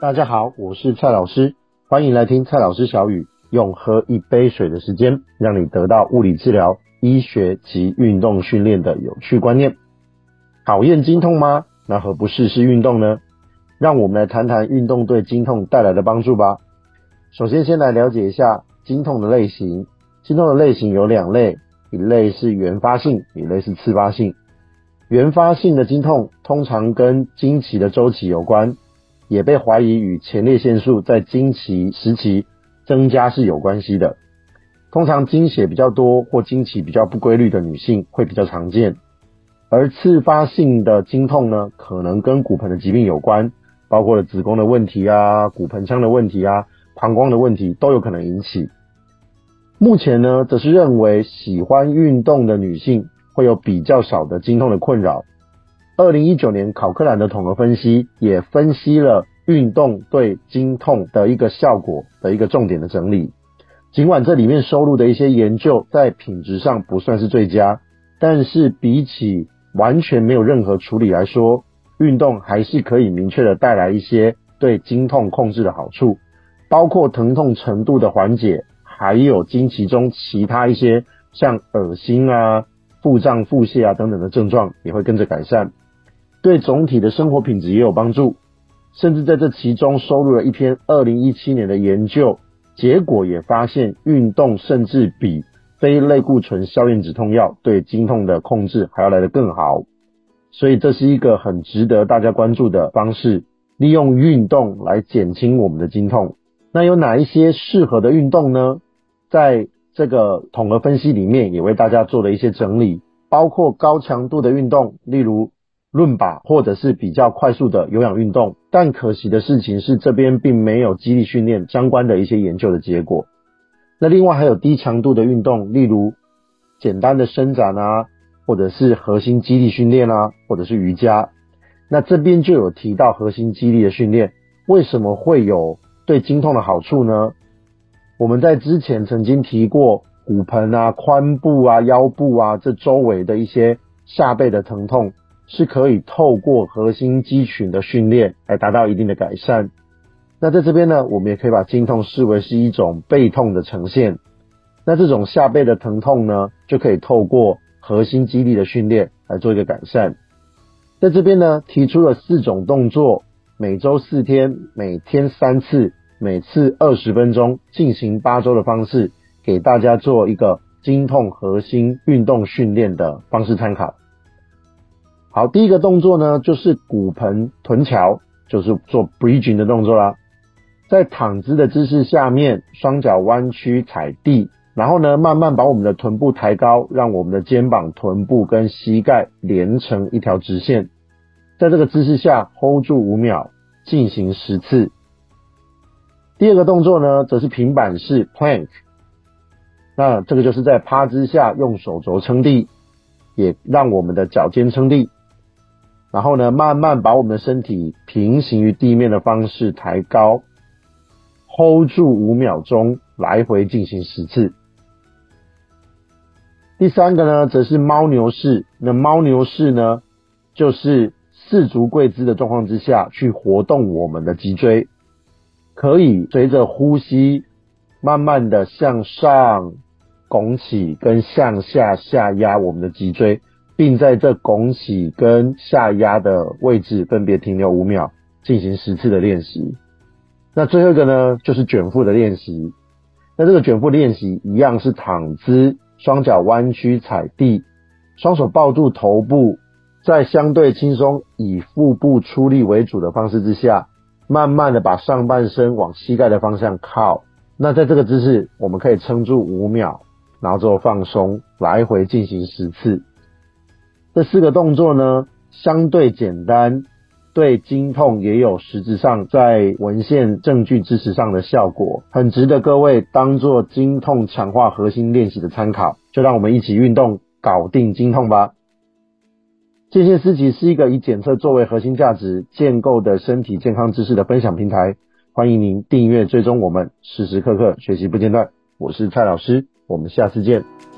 大家好，我是蔡老师，欢迎来听蔡老师小语，用喝一杯水的时间，让你得到物理治疗、医学及运动训练的有趣观念。讨厌经痛吗？那何不试试运动呢？让我们来谈谈运动对经痛带来的帮助吧。首先，先来了解一下经痛的类型。经痛的类型有两类，一类是原发性，一类是次发性。原发性的经痛通常跟经期的周期有关。也被怀疑与前列腺素在经期时期增加是有关系的。通常经血比较多或经期比较不规律的女性会比较常见。而次发性的经痛呢，可能跟骨盆的疾病有关，包括了子宫的问题啊、骨盆腔的问题啊、膀胱的问题都有可能引起。目前呢，则是认为喜欢运动的女性会有比较少的经痛的困扰。二零一九年考克兰的统合分析也分析了运动对经痛的一个效果的一个重点的整理。尽管这里面收录的一些研究在品质上不算是最佳，但是比起完全没有任何处理来说，运动还是可以明确的带来一些对经痛控制的好处，包括疼痛程度的缓解，还有经期中其他一些像恶心啊、腹胀、腹泻啊等等的症状也会跟着改善。对总体的生活品质也有帮助，甚至在这其中收录了一篇二零一七年的研究，结果也发现运动甚至比非类固醇消炎止痛药对经痛的控制还要来得更好，所以这是一个很值得大家关注的方式，利用运动来减轻我们的经痛。那有哪一些适合的运动呢？在这个统合分析里面也为大家做了一些整理，包括高强度的运动，例如。伦巴或者是比较快速的有氧运动，但可惜的事情是这边并没有肌力训练相关的一些研究的结果。那另外还有低强度的运动，例如简单的伸展啊，或者是核心肌力训练啊，或者是瑜伽。那这边就有提到核心肌力的训练，为什么会有对经痛的好处呢？我们在之前曾经提过骨盆啊、髋部啊、腰部啊这周围的一些下背的疼痛。是可以透过核心肌群的训练来达到一定的改善。那在这边呢，我们也可以把经痛视为是一种背痛的呈现。那这种下背的疼痛呢，就可以透过核心肌力的训练来做一个改善。在这边呢，提出了四种动作，每周四天，每天三次，每次二十分钟，进行八周的方式，给大家做一个经痛核心运动训练的方式参考。好，第一个动作呢，就是骨盆臀桥，就是做 bridging 的动作啦。在躺姿的姿势下面，双脚弯曲踩地，然后呢，慢慢把我们的臀部抬高，让我们的肩膀、臀部跟膝盖连成一条直线。在这个姿势下，hold 住五秒，进行十次。第二个动作呢，则是平板式 plank，那这个就是在趴姿下用手肘撑地，也让我们的脚尖撑地。然后呢，慢慢把我们的身体平行于地面的方式抬高，hold 住五秒钟，来回进行十次。第三个呢，则是猫牛式。那猫牛式呢，就是四足跪姿的状况之下去活动我们的脊椎，可以随着呼吸，慢慢的向上拱起，跟向下下压我们的脊椎。并在这拱起跟下压的位置分别停留五秒，进行十次的练习。那最后一个呢，就是卷腹的练习。那这个卷腹练习一样是躺姿，双脚弯曲踩地，双手抱住头部，在相对轻松以腹部出力为主的方式之下，慢慢的把上半身往膝盖的方向靠。那在这个姿势，我们可以撑住五秒，然后之后放松，来回进行十次。这四个动作呢，相对简单，对经痛也有实质上在文献证据支持上的效果，很值得各位当做经痛强化核心练习的参考。就让我们一起运动，搞定经痛吧。健健思集是一个以检测作为核心价值建构的身体健康知识的分享平台，欢迎您订阅追踪我们，时时刻刻学习不间断。我是蔡老师，我们下次见。